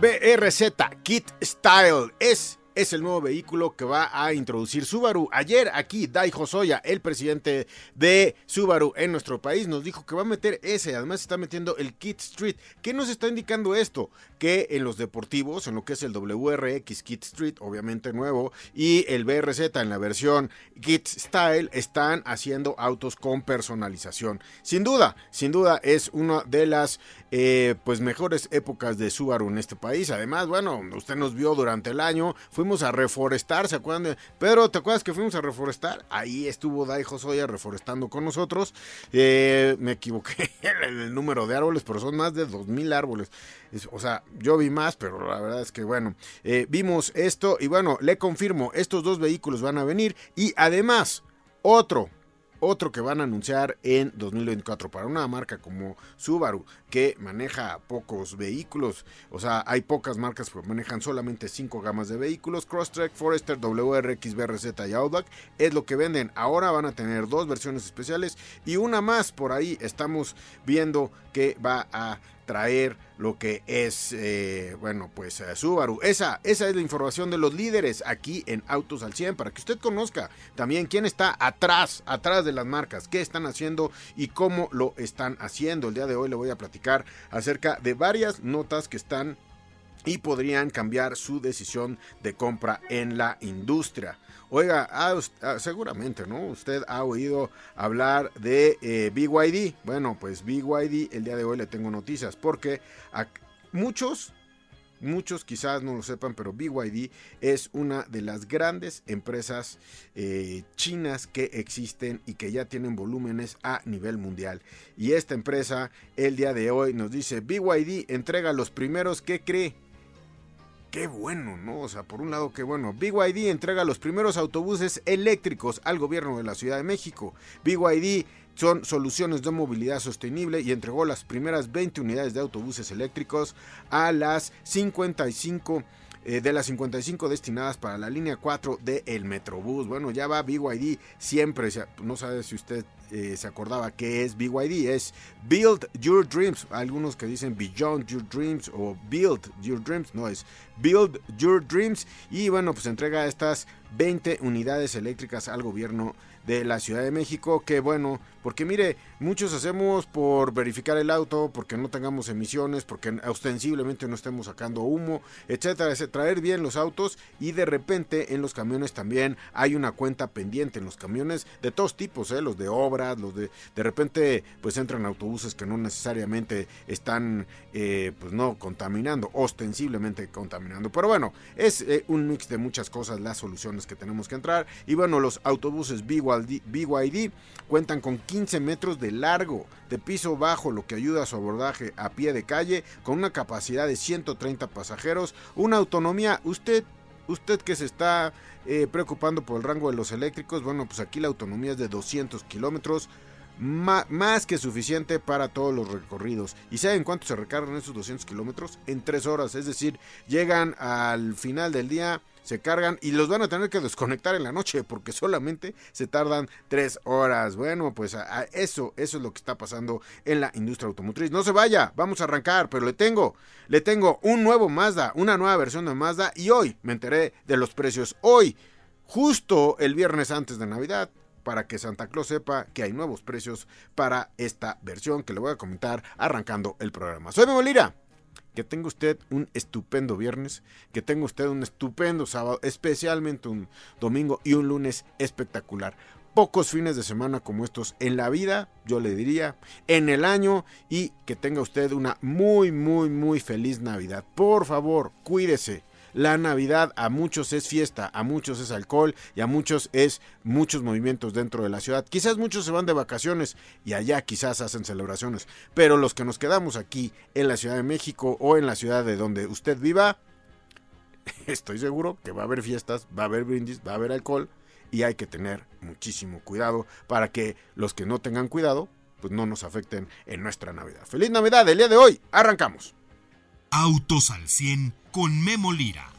BRZ Kit Style. Es es el nuevo vehículo que va a introducir Subaru. Ayer aquí Dai Hosoya, el presidente de Subaru en nuestro país, nos dijo que va a meter ese, además está metiendo el Kit Street. ¿Qué nos está indicando esto? Que en los deportivos, en lo que es el WRX Kit Street, obviamente nuevo, y el BRZ en la versión Kit Style, están haciendo autos con personalización. Sin duda, sin duda es una de las eh, pues mejores épocas de Subaru en este país. Además, bueno, usted nos vio durante el año, fuimos a reforestar, ¿se acuerdan? De... Pedro, ¿te acuerdas que fuimos a reforestar? Ahí estuvo Daijo Soya reforestando con nosotros. Eh, me equivoqué en el número de árboles, pero son más de 2.000 árboles. o sea, yo vi más, pero la verdad es que bueno, eh, vimos esto y bueno, le confirmo, estos dos vehículos van a venir y además, otro otro que van a anunciar en 2024 para una marca como Subaru que maneja pocos vehículos, o sea, hay pocas marcas que manejan solamente 5 gamas de vehículos, Crosstrek, Forester, WRX, BRZ y Outback es lo que venden. Ahora van a tener dos versiones especiales y una más por ahí estamos viendo que va a traer lo que es, eh, bueno, pues eh, Subaru. Esa, esa es la información de los líderes aquí en Autos al 100 para que usted conozca también quién está atrás, atrás de las marcas, qué están haciendo y cómo lo están haciendo. El día de hoy le voy a platicar acerca de varias notas que están y podrían cambiar su decisión de compra en la industria. Oiga, ah, ah, seguramente, ¿no? Usted ha oído hablar de eh, BYD. Bueno, pues BYD el día de hoy le tengo noticias porque a muchos, muchos quizás no lo sepan, pero BYD es una de las grandes empresas eh, chinas que existen y que ya tienen volúmenes a nivel mundial. Y esta empresa el día de hoy nos dice, BYD entrega los primeros que cree qué bueno, ¿no? O sea, por un lado, qué bueno. BYD entrega los primeros autobuses eléctricos al gobierno de la Ciudad de México. BYD son soluciones de movilidad sostenible y entregó las primeras 20 unidades de autobuses eléctricos a las 55 eh, de las 55 destinadas para la línea 4 del el Metrobús. Bueno, ya va BYD siempre, no sabe si usted eh, se acordaba que es BYD, es Build Your Dreams. Algunos que dicen Beyond Your Dreams o Build Your Dreams, no es Build Your Dreams. Y bueno, pues entrega estas 20 unidades eléctricas al gobierno de la Ciudad de México, que bueno, porque mire, muchos hacemos por verificar el auto, porque no tengamos emisiones, porque ostensiblemente no estemos sacando humo, etcétera, traer bien los autos y de repente en los camiones también hay una cuenta pendiente en los camiones de todos tipos, ¿eh? los de obras, los de de repente pues entran autobuses que no necesariamente están eh, pues no contaminando, ostensiblemente contaminando, pero bueno, es eh, un mix de muchas cosas las soluciones que tenemos que entrar. Y bueno, los autobuses BYD cuentan con 15 metros de largo de piso bajo, lo que ayuda a su abordaje a pie de calle, con una capacidad de 130 pasajeros, una autonomía, usted, usted que se está eh, preocupando por el rango de los eléctricos, bueno, pues aquí la autonomía es de 200 kilómetros, más que suficiente para todos los recorridos. ¿Y saben cuánto se recargan esos 200 kilómetros? En 3 horas, es decir, llegan al final del día se cargan y los van a tener que desconectar en la noche porque solamente se tardan tres horas. Bueno, pues a, eso, eso es lo que está pasando en la industria automotriz. No se vaya, vamos a arrancar, pero le tengo, le tengo un nuevo Mazda, una nueva versión de Mazda y hoy me enteré de los precios. Hoy, justo el viernes antes de Navidad, para que Santa Claus sepa que hay nuevos precios para esta versión que le voy a comentar arrancando el programa. Soy Memo Lira que tenga usted un estupendo viernes, que tenga usted un estupendo sábado, especialmente un domingo y un lunes espectacular. Pocos fines de semana como estos en la vida, yo le diría, en el año y que tenga usted una muy, muy, muy feliz Navidad. Por favor, cuídese, la Navidad a muchos es fiesta, a muchos es alcohol y a muchos es muchos movimientos dentro de la ciudad. Quizás muchos se van de vacaciones y allá quizás hacen celebraciones, pero los que nos quedamos aquí en la Ciudad de México o en la ciudad de donde usted viva, estoy seguro que va a haber fiestas, va a haber brindis, va a haber alcohol y hay que tener muchísimo cuidado para que los que no tengan cuidado pues no nos afecten en nuestra Navidad. Feliz Navidad, el día de hoy, arrancamos. Autos al 100 con Memo Lira.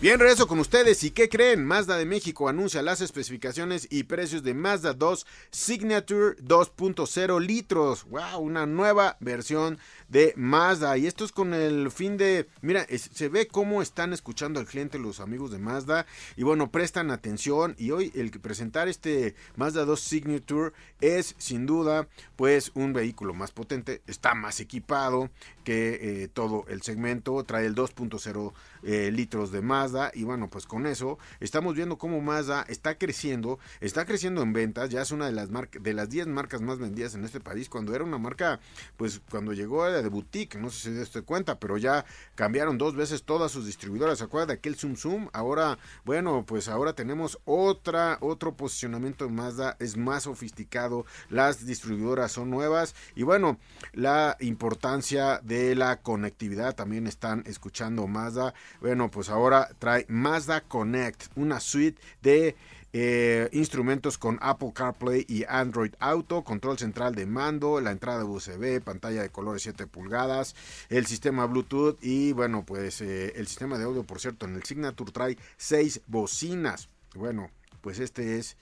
Bien, regreso con ustedes. ¿Y qué creen? Mazda de México anuncia las especificaciones y precios de Mazda 2 Signature 2.0 litros. ¡Wow! Una nueva versión de Mazda. Y esto es con el fin de. Mira, se ve cómo están escuchando al cliente los amigos de Mazda. Y bueno, prestan atención. Y hoy el que presentar este Mazda 2 Signature es sin duda, pues, un vehículo más potente. Está más equipado que eh, todo el segmento. Trae el 2.0 eh, litros de Mazda y bueno, pues con eso estamos viendo cómo Mazda está creciendo, está creciendo en ventas, ya es una de las marcas de las 10 marcas más vendidas en este país cuando era una marca pues cuando llegó era de boutique, no sé si se dio cuenta, pero ya cambiaron dos veces todas sus distribuidoras, ¿se acuerda de aquel Zoom Zoom? Ahora, bueno, pues ahora tenemos otra otro posicionamiento de Mazda, es más sofisticado, las distribuidoras son nuevas y bueno, la importancia de la conectividad también están escuchando Mazda. Bueno, pues ahora trae Mazda Connect, una suite de eh, instrumentos con Apple CarPlay y Android Auto, control central de mando, la entrada USB, pantalla de colores 7 pulgadas, el sistema Bluetooth y bueno, pues eh, el sistema de audio, por cierto, en el Signature trae 6 bocinas. Bueno, pues este es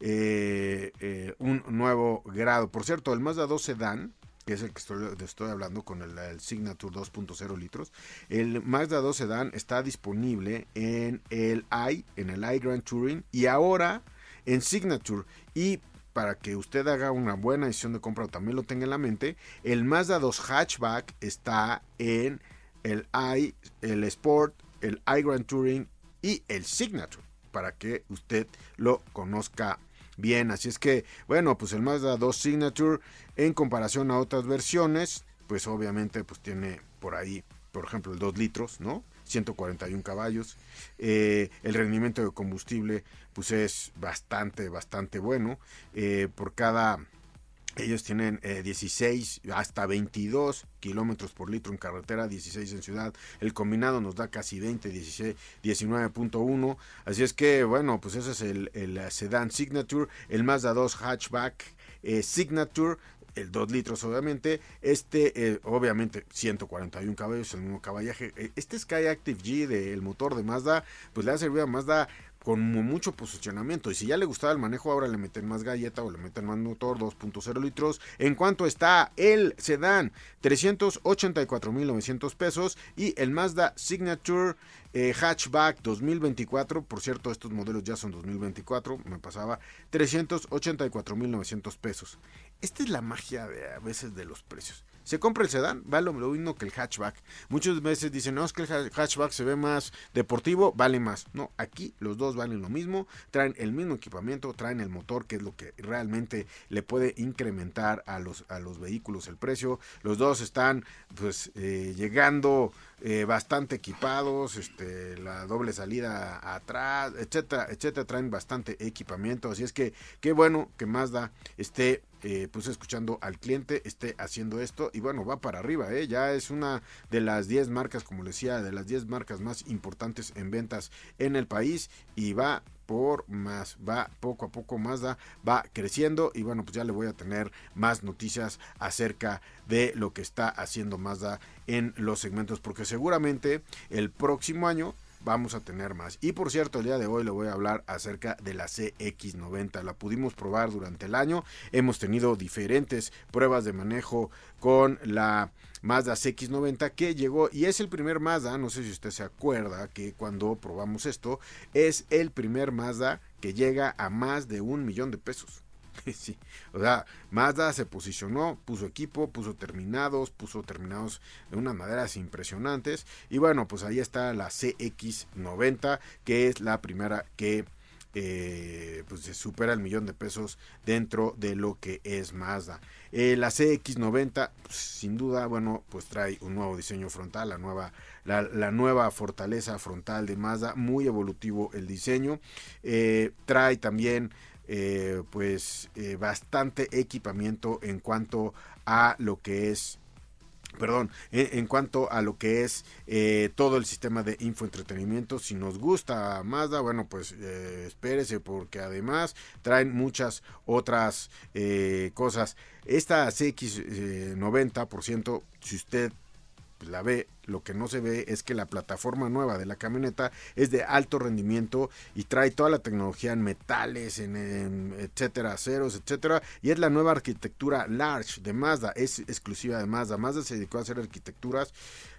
eh, un nuevo grado. Por cierto, el Mazda 2 Sedan que es el que estoy, hablando con el, Signature 2.0 litros. El Mazda 2 Sedan está disponible en el i, en el i Grand Touring y ahora en Signature. Y para que usted haga una buena decisión de compra o también lo tenga en la mente, el Mazda 2 Hatchback está en el i, el Sport, el i Grand Touring y el Signature para que usted lo conozca bien. Así es que, bueno, pues el Mazda 2 Signature en comparación a otras versiones, pues obviamente pues tiene por ahí, por ejemplo, el 2 litros, ¿no? 141 caballos. Eh, el rendimiento de combustible pues es bastante, bastante bueno. Eh, por cada ellos tienen 16 eh, hasta 22 kilómetros por litro en carretera, 16 en ciudad. El combinado nos da casi 20, 19.1. Así es que, bueno, pues ese es el, el sedán Signature, el Mazda 2 hatchback eh, Signature. El 2 litros, obviamente. Este, eh, obviamente, 141 caballos, el mismo caballaje. Este Sky Active G del motor de Mazda, pues le ha servido a Mazda con mucho posicionamiento. Y si ya le gustaba el manejo, ahora le meten más galleta o le meten más motor, 2.0 litros. En cuanto está el sedán, 384.900 pesos. Y el Mazda Signature eh, Hatchback 2024. Por cierto, estos modelos ya son 2024. Me pasaba 384.900 pesos. Esta es la magia de a veces de los precios. Se compra el sedán, vale lo mismo que el hatchback. Muchas veces dicen, no, es que el hatchback se ve más deportivo, vale más. No, aquí los dos valen lo mismo, traen el mismo equipamiento, traen el motor, que es lo que realmente le puede incrementar a los, a los vehículos el precio. Los dos están pues eh, llegando eh, bastante equipados, este, la doble salida atrás, etcétera, etcétera, traen bastante equipamiento. Así es que qué bueno que Mazda esté eh, pues escuchando al cliente, esté haciendo esto. Y bueno, va para arriba, ¿eh? ya es una de las 10 marcas, como les decía, de las 10 marcas más importantes en ventas en el país. Y va por más, va poco a poco Mazda, va creciendo. Y bueno, pues ya le voy a tener más noticias acerca de lo que está haciendo Mazda en los segmentos, porque seguramente el próximo año vamos a tener más. Y por cierto, el día de hoy le voy a hablar acerca de la CX90. La pudimos probar durante el año. Hemos tenido diferentes pruebas de manejo con la Mazda CX90 que llegó y es el primer Mazda, no sé si usted se acuerda que cuando probamos esto, es el primer Mazda que llega a más de un millón de pesos. Sí, o sea, Mazda se posicionó, puso equipo, puso terminados, puso terminados de unas maderas impresionantes. Y bueno, pues ahí está la CX90, que es la primera que eh, pues se supera el millón de pesos dentro de lo que es Mazda. Eh, la CX90, pues, sin duda, bueno, pues trae un nuevo diseño frontal, la nueva, la, nueva fortaleza frontal de Mazda, muy evolutivo el diseño. Eh, trae también pues bastante equipamiento en cuanto a lo que es perdón, en, cuanto a lo que es eh, todo el sistema de infoentretenimiento, si nos gusta Mazda, bueno, pues eh, espérese porque además traen muchas otras eh, cosas. Esta CX90%, si usted pues, la ve, lo que no se ve es que la plataforma nueva de la camioneta es de alto rendimiento y trae toda la tecnología en metales, en, etcétera, aceros, etcétera, y es la nueva arquitectura Large de Mazda, es exclusiva de Mazda. Mazda se dedicó a hacer arquitecturas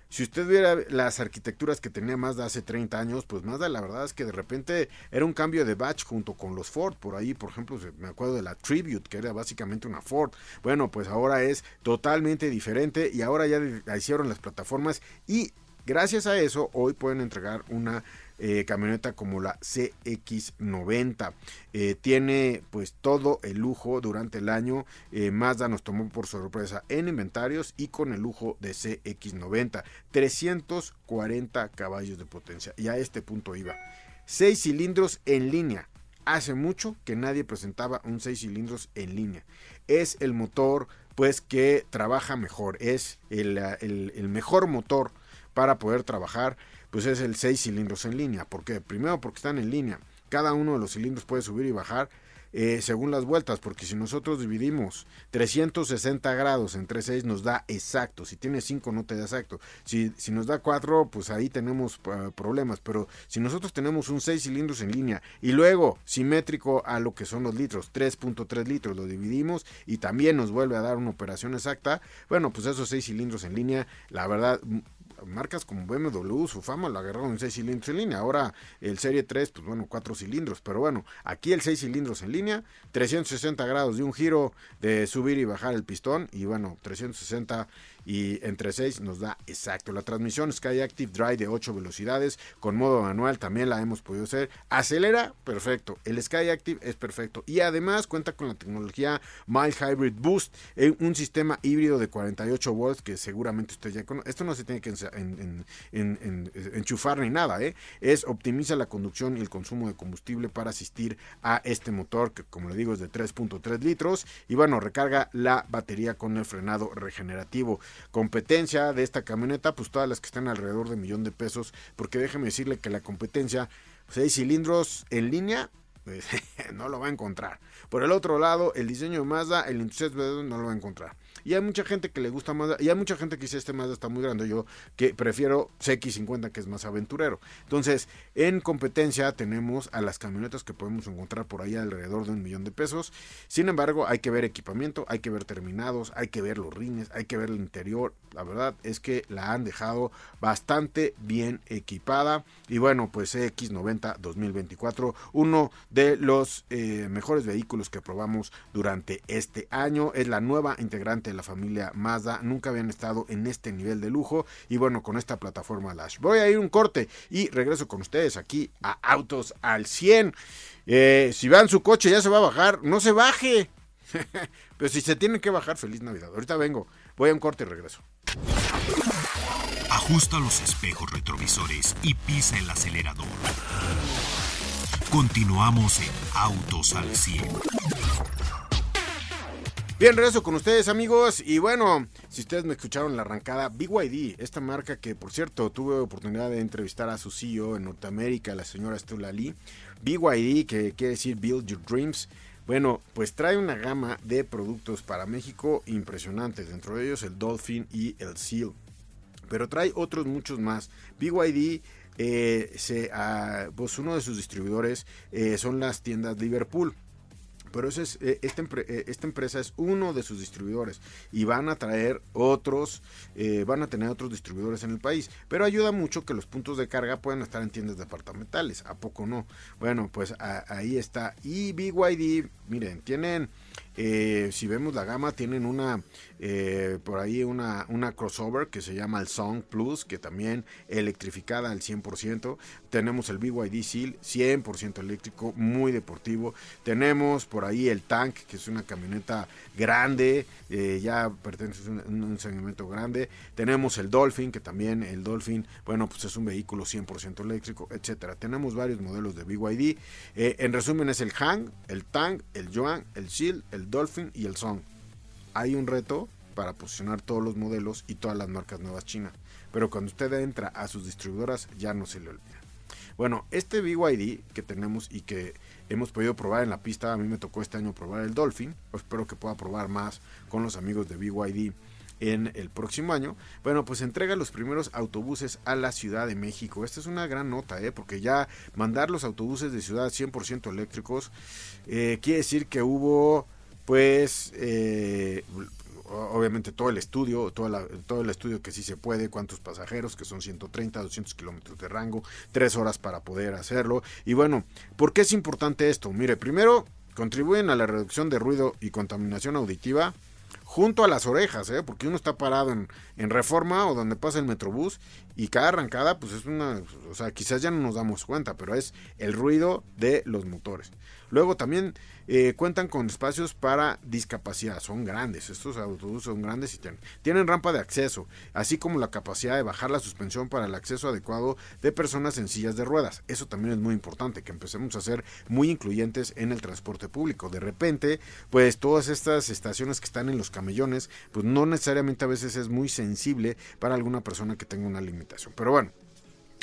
si usted viera las arquitecturas que tenía Mazda hace 30 años, pues Mazda la verdad es que de repente era un cambio de batch junto con los Ford. Por ahí, por ejemplo, me acuerdo de la Tribute, que era básicamente una Ford. Bueno, pues ahora es totalmente diferente y ahora ya hicieron las plataformas y gracias a eso hoy pueden entregar una eh, camioneta como la CX90. Eh, tiene pues todo el lujo durante el año. Eh, Mazda nos tomó por sorpresa en inventarios y con el lujo de CX90. 340 caballos de potencia. Y a este punto iba. 6 cilindros en línea. Hace mucho que nadie presentaba un 6 cilindros en línea. Es el motor pues que trabaja mejor. Es el, el mejor motor para poder trabajar pues es el 6 cilindros en línea. ¿Por qué? Primero porque están en línea. Cada uno de los cilindros puede subir y bajar eh, según las vueltas, porque si nosotros dividimos 360 grados entre 6 nos da exacto, si tiene 5 no te da exacto, si, si nos da 4 pues ahí tenemos uh, problemas, pero si nosotros tenemos un 6 cilindros en línea y luego simétrico a lo que son los litros, 3.3 litros lo dividimos y también nos vuelve a dar una operación exacta, bueno pues esos 6 cilindros en línea, la verdad marcas como BMW, su fama lo agarraron en 6 cilindros en línea. Ahora el Serie 3, pues bueno, 4 cilindros. Pero bueno, aquí el 6 cilindros en línea, 360 grados de un giro de subir y bajar el pistón. Y bueno, 360 y entre 6 nos da exacto. La transmisión Sky Active Drive de 8 velocidades con modo manual también la hemos podido hacer. Acelera, perfecto. El Sky Active es perfecto. Y además cuenta con la tecnología Mild Hybrid Boost, eh, un sistema híbrido de 48 volts que seguramente usted ya conoce. Esto no se tiene que enchufar ni nada, ¿eh? Es optimiza la conducción y el consumo de combustible para asistir a este motor que como le digo es de 3.3 litros y bueno, recarga la batería con el frenado regenerativo competencia de esta camioneta, pues todas las que están alrededor de millón de pesos, porque déjeme decirle que la competencia, seis cilindros en línea, pues, no lo va a encontrar. Por el otro lado, el diseño de Mazda, el entusiasmo no lo va a encontrar. Y hay mucha gente que le gusta Mazda, y hay mucha gente que dice este Mazda está muy grande, yo que prefiero CX50 que es más aventurero. Entonces, en competencia tenemos a las camionetas que podemos encontrar por ahí alrededor de un millón de pesos. Sin embargo, hay que ver equipamiento, hay que ver terminados, hay que ver los rines, hay que ver el interior. La verdad es que la han dejado bastante bien equipada. Y bueno, pues CX90 2024, uno de los eh, mejores vehículos que probamos durante este año. Es la nueva integrante de la familia Mazda. Nunca habían estado en este nivel de lujo. Y bueno, con esta plataforma Lash. Voy a ir un corte y regreso con ustedes aquí a Autos al 100. Eh, si van su coche ya se va a bajar, no se baje. Pero si se tiene que bajar, feliz Navidad. Ahorita vengo, voy a un corte y regreso. Ajusta los espejos retrovisores y pisa el acelerador. Continuamos en Autos al 100. Bien, regreso con ustedes amigos. Y bueno, si ustedes me escucharon la arrancada, BYD, esta marca que por cierto tuve oportunidad de entrevistar a su CEO en Norteamérica, la señora Stella Lee, BYD que quiere decir Build Your Dreams, bueno, pues trae una gama de productos para México impresionantes, dentro de ellos el Dolphin y el Seal, pero trae otros muchos más. BYD eh, se, ah, pues uno de sus distribuidores eh, son las tiendas Liverpool. Pero ese es, eh, esta, esta, empresa es uno de sus distribuidores y van a traer otros, van a tener otros distribuidores en el país. Pero ayuda mucho que los puntos de carga puedan estar en tiendas departamentales. ¿A poco no? Bueno, pues ahí está. Y BYD, miren, tienen eh, si vemos la gama, tienen una eh, por ahí una, una crossover que se llama el Song Plus, que también electrificada al 100%. Tenemos el BYD Seal, 100% eléctrico, muy deportivo. Tenemos por ahí el Tank, que es una camioneta grande, eh, ya pertenece a un, segmento grande. Tenemos el Dolphin, que también el Dolphin, bueno, pues es un vehículo 100% eléctrico, etcétera. Tenemos varios modelos de BYD. En resumen es el Hang, el Tank, el Yuan, el Seal, el Dolphin y el Song hay un reto para posicionar todos los modelos y todas las marcas nuevas chinas. Pero cuando usted entra a sus distribuidoras ya no se le olvida. Bueno, este BYD que tenemos y que hemos podido probar en la pista, a mí me tocó este año probar el Dolphin, espero que pueda probar más con los amigos de BYD en el próximo año. Bueno, pues entrega los primeros autobuses a la Ciudad de México. Esta es una gran nota, ¿eh? porque ya mandar los autobuses de ciudad 100% eléctricos eh, quiere decir que hubo pues eh, obviamente todo el estudio, todo el estudio que sí se puede, cuántos pasajeros, que son 130, 200 kilómetros de rango, tres horas para poder hacerlo. Y bueno, ¿por qué es importante esto? Mire, primero, contribuyen a la reducción de ruido y contaminación auditiva junto a las orejas, ¿eh? porque uno está parado en, reforma o donde pasa el metrobús y cada arrancada, pues es una, o sea, quizás ya no nos damos cuenta, pero es el ruido de los motores. Luego también eh, cuentan con espacios para discapacidad, son grandes, estos autobuses son grandes y tienen, tienen rampa de acceso, así como la capacidad de bajar la suspensión para el acceso adecuado de personas en sillas de ruedas. Eso también es muy importante, que empecemos a ser muy incluyentes en el transporte público. De repente, pues todas estas estaciones que están en los camellones, pues no necesariamente a veces es muy sensible para alguna persona que tenga una limitación. Pero bueno,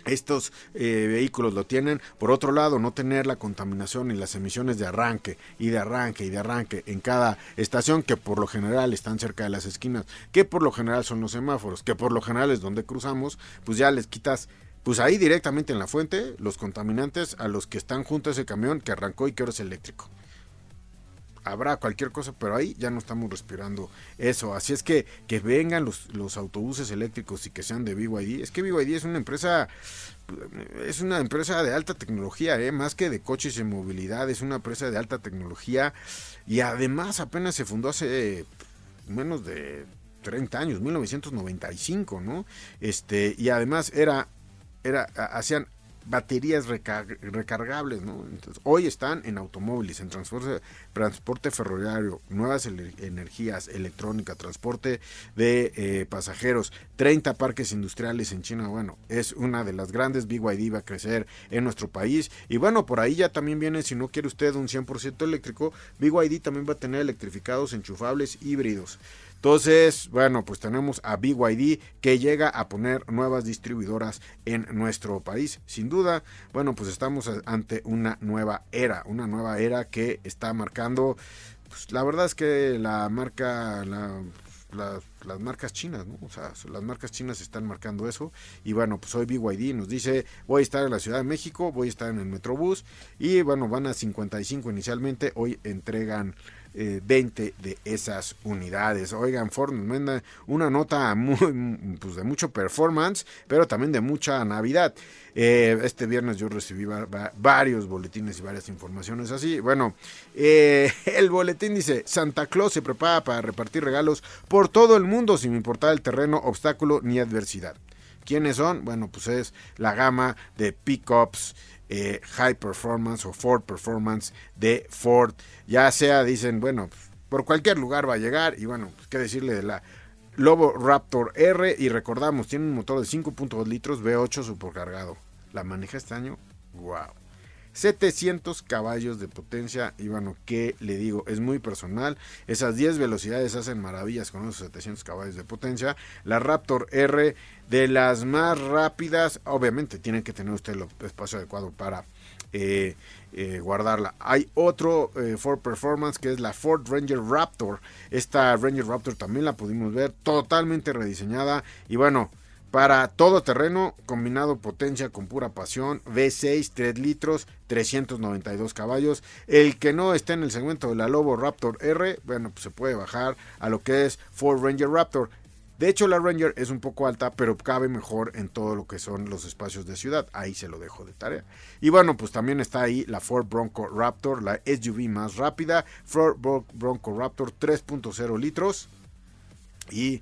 estos eh, vehículos lo tienen. Por otro lado, no tener la contaminación y las emisiones de arranque y de arranque y de arranque en cada estación, que por lo general están cerca de las esquinas, que por lo general son los semáforos, que por lo general es donde cruzamos, pues ya les quitas pues ahí directamente en la fuente los contaminantes a los que están junto a ese camión que arrancó y que ahora es eléctrico habrá cualquier cosa, pero ahí ya no estamos respirando eso. Así es que que vengan los, los autobuses eléctricos y que sean de BYD. Es que BYD es una empresa es una empresa de alta tecnología, ¿eh? más que de coches y movilidad, es una empresa de alta tecnología y además apenas se fundó hace menos de 30 años, 1995, ¿no? Este, y además era era hacían baterías recargables, ¿no? Entonces, hoy están en automóviles, en transporte, ferroviario, nuevas energías, electrónica, transporte de eh, pasajeros, 30 parques industriales en China, bueno, es una de las grandes, BYD va a crecer en nuestro país, y bueno, por ahí ya también viene, si no quiere usted un 100% eléctrico, BYD también va a tener electrificados enchufables híbridos. Entonces, bueno, pues tenemos a BYD que llega a poner nuevas distribuidoras en nuestro país. Sin duda, bueno, pues estamos ante una nueva era, una nueva era que está marcando, pues la verdad es que la marca, las marcas chinas, ¿no? O sea, las marcas chinas están marcando eso. Y bueno, pues hoy BYD nos dice, voy a estar en la Ciudad de México, voy a estar en el Metrobús. Y bueno, van a 55 inicialmente, hoy entregan 20 eh, de esas unidades. Oigan, Ford manda una nota pues de mucho performance, pero también de mucha Navidad. Eh, este viernes yo recibí varios boletines y varias informaciones así. Bueno, eh, el boletín dice, Santa Claus se prepara para repartir regalos por todo el mundo sin importar el terreno, obstáculo ni adversidad. ¿Quiénes son? Bueno, pues es la gama de pickups eh, high Performance o Ford Performance de Ford. Ya sea, dicen, bueno, por cualquier lugar va a llegar. Y bueno, pues, qué decirle de la Lobo Raptor R. Y recordamos, tiene un motor de 5.2 litros V8 supercargado. La maneja este año. ¡Wow! 700 caballos de potencia y bueno, ¿qué le digo? Es muy personal. Esas 10 velocidades hacen maravillas con esos 700 caballos de potencia. La Raptor R de las más rápidas, obviamente tiene que tener usted el espacio adecuado para eh, eh, guardarla. Hay otro eh, Ford Performance que es la Ford Ranger Raptor. Esta Ranger Raptor también la pudimos ver totalmente rediseñada y bueno, para todo terreno, combinado potencia con pura pasión, V6, 3 litros, 392 caballos. El que no esté en el segmento de la Lobo Raptor R, bueno, pues se puede bajar a lo que es Ford Ranger Raptor. De hecho, la Ranger es un poco alta, pero cabe mejor en todo lo que son los espacios de ciudad. Ahí se lo dejo de tarea. Y bueno, pues también está ahí la Ford Bronco Raptor, la SUV más rápida. Ford Bronco Raptor 3.0 litros. Y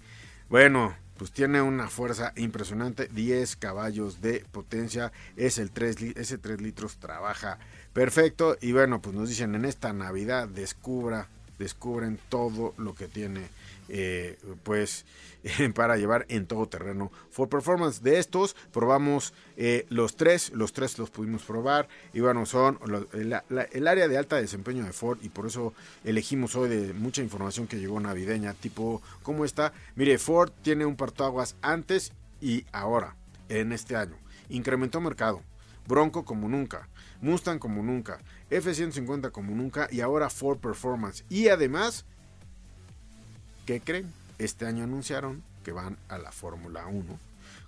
bueno, pues tiene una fuerza impresionante, 10 caballos de potencia, es el 3, ese 3 litros trabaja perfecto y bueno, pues nos dicen en esta Navidad descubra, descubren todo lo que tiene eh, pues para llevar en todo terreno. For performance de estos probamos eh, los tres los tres los pudimos probar. Y bueno son el área de alta desempeño de Ford y por eso elegimos hoy de mucha información que llegó navideña tipo cómo está mire Ford tiene un partoaguas antes y ahora en este año. Incrementó mercado Bronco como nunca Mustang como nunca F150 como nunca y ahora Ford Performance y además ¿Qué creen? Este año anunciaron que van a la Fórmula 1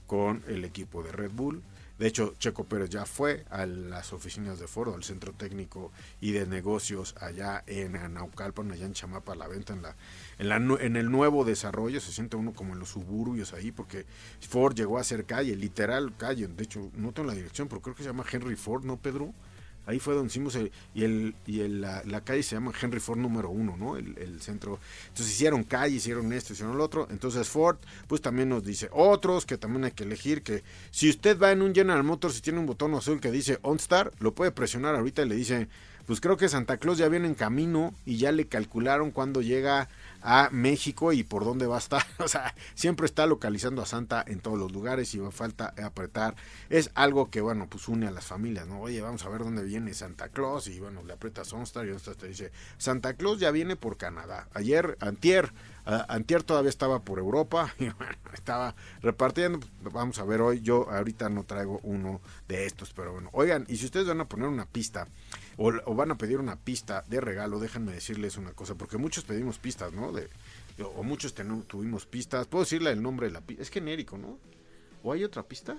con el equipo de Red Bull. De hecho, Checo Pérez ya fue a las oficinas de Ford, al centro técnico y de negocios allá en Naucalpan, allá en Chamapa, a la venta en, la, en, la, en el nuevo desarrollo. Se siente uno como en los suburbios ahí, porque Ford llegó a ser calle, literal calle. De hecho, no tengo la dirección, pero creo que se llama Henry Ford, ¿no, Pedro? Ahí fue donde hicimos el, y, el, y el, la, calle se llama Henry Ford número uno, ¿no? El, centro. Entonces hicieron calle, hicieron esto, hicieron lo otro. Entonces Ford, pues también nos dice otros que también hay que elegir. Que si usted va en un General Motors y tiene un botón azul que dice OnStar, lo puede presionar ahorita y le dice, pues creo que Santa Claus ya viene en camino y ya le calcularon cuando llega a México y por dónde va a estar. O sea, siempre está localizando a Santa en todos los lugares y va falta apretar. Es algo que, bueno, pues une a las familias, ¿no? Oye, vamos a ver dónde viene Santa Claus y, bueno, le aprietas OnStar y OnStar te dice, Santa Claus ya viene por Canadá. Ayer, antier, antier todavía estaba por Europa y, bueno, estaba repartiendo. Vamos a ver hoy, yo ahorita no traigo uno de estos, pero bueno. Oigan, y si ustedes van a poner una pista o, van a pedir una pista de regalo, déjenme decirles una cosa, porque muchos pedimos pistas, ¿no? De, o muchos tuvimos pistas. Puedo decirle el nombre de la pista. Es genérico, ¿no? ¿O hay otra pista?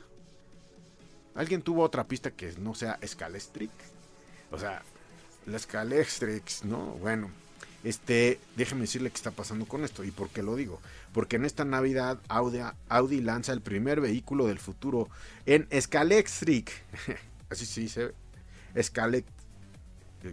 ¿Alguien tuvo otra pista que no sea Scalestric? O sea, la Scalestrix, ¿no? Bueno, este, déjenme decirle qué está pasando con esto y por qué lo digo. Porque en esta Navidad Audi, Audi lanza el primer vehículo del futuro en Scalextric. Así se dice.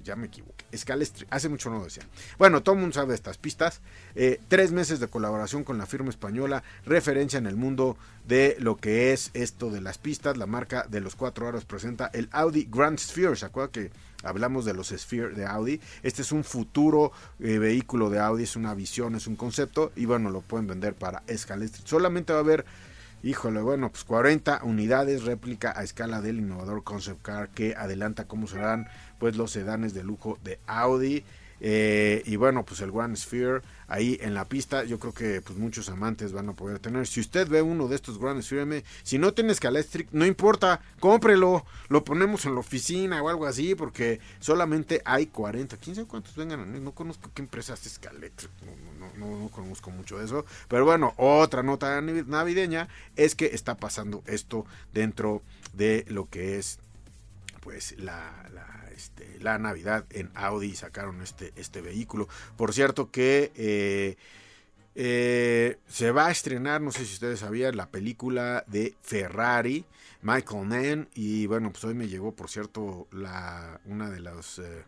Ya me equivoqué. Scalestri, hace mucho no lo decía. Bueno, todo el mundo sabe de estas pistas. Eh, tres meses de colaboración con la firma española, referencia en el mundo de lo que es esto de las pistas. La marca de los cuatro aros presenta el Audi Grand Sphere. ¿Se acuerdan que hablamos de los Sphere de Audi? Este es un futuro eh, vehículo de Audi, es una visión, es un concepto. Y bueno, lo pueden vender para Scalestri. Solamente va a haber Híjole, bueno, pues 40 unidades réplica a escala del innovador concept car que adelanta cómo serán pues los sedanes de lujo de Audi. Eh, y bueno, pues el Grand Sphere ahí en la pista, yo creo que pues muchos amantes van a poder tener. Si usted ve uno de estos Grand Sphere, si no tiene Scalestric, no importa, cómprelo, lo ponemos en la oficina o algo así, porque solamente hay 40, 15 cuántos vengan, no conozco qué empresa hace Scalestric, no, no, no, conozco mucho de eso. Pero bueno, otra nota navideña es que está pasando esto dentro de lo que es pues la, la, este, la Navidad en Audi sacaron este, este vehículo. Por cierto que eh, eh, se va a estrenar, no sé si ustedes sabían, la película de Ferrari, Michael Mann. Y bueno, pues hoy me llegó, por cierto, la, una de las... Eh,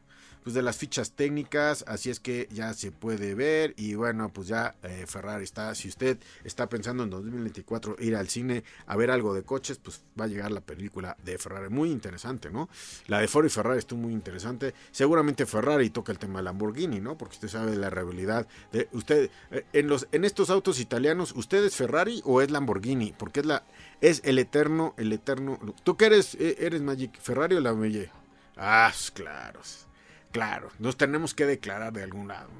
pues de las fichas técnicas, así es que ya se puede ver y bueno, pues ya eh, Ferrari está, si usted está pensando en 2024 ir al cine a ver algo de coches, pues va a llegar la película de Ferrari, muy interesante, ¿no? La de Ford y Ferrari estuvo muy interesante, seguramente Ferrari toca el tema de Lamborghini, ¿no? Porque usted sabe la realidad usted eh, en los en estos autos italianos, ¿usted es Ferrari o es Lamborghini? Porque es la es el eterno, el eterno. ¿Tú qué eres? Eh, ¿Eres Magic Ferrari o Lamborghini? Ah, pues claro. Nos tenemos que declarar de algún lado.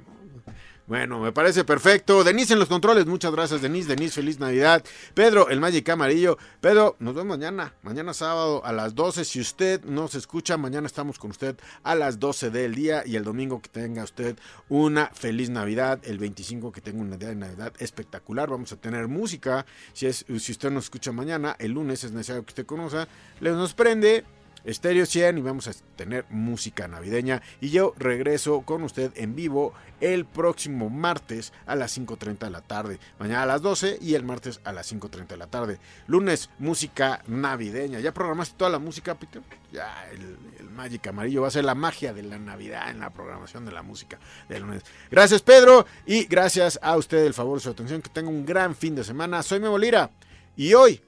Bueno, me parece perfecto. Denise en los controles, muchas gracias, Denise. Denise, feliz Navidad. Pedro, el Magic Amarillo. Pedro, nos vemos mañana, mañana sábado a las 12. Si usted nos escucha, mañana estamos con usted a las 12 del día y el domingo que tenga usted una feliz Navidad. El 25 que tenga una día de Navidad espectacular. Vamos a tener música. Si, es, si usted nos escucha mañana, el lunes es necesario que usted conozca. Le nos prende Stereo 100 y vamos a tener música navideña. Y yo regreso con usted en vivo el próximo martes a las 5.30 de la tarde. Mañana a las 12 y el martes a las 5.30 de la tarde. Lunes, música navideña. ¿Ya programaste toda la música, Peter? Ya, el, Magic Amarillo va a ser la magia de la Navidad en la programación de la música del lunes. Gracias, Pedro. Y gracias a usted el favor de su atención. Que tenga un gran fin de semana. Soy Memo Lira. Y hoy,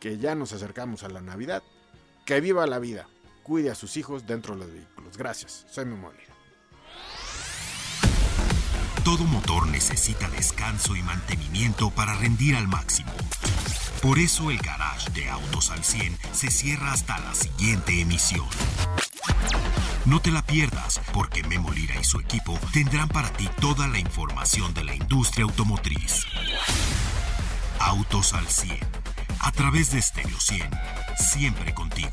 que ya nos acercamos a la Navidad, que viva la vida. Cuide a sus hijos dentro de los vehículos. Gracias. Soy Memo Lira. Todo motor necesita descanso y mantenimiento para rendir al máximo. Por eso el garage de Autos al 100 se cierra hasta la siguiente emisión. No te la pierdas, porque Memo Lira y su equipo tendrán para ti toda la información de la industria automotriz. Autos al 100, a través de Stereo 100, siempre contigo.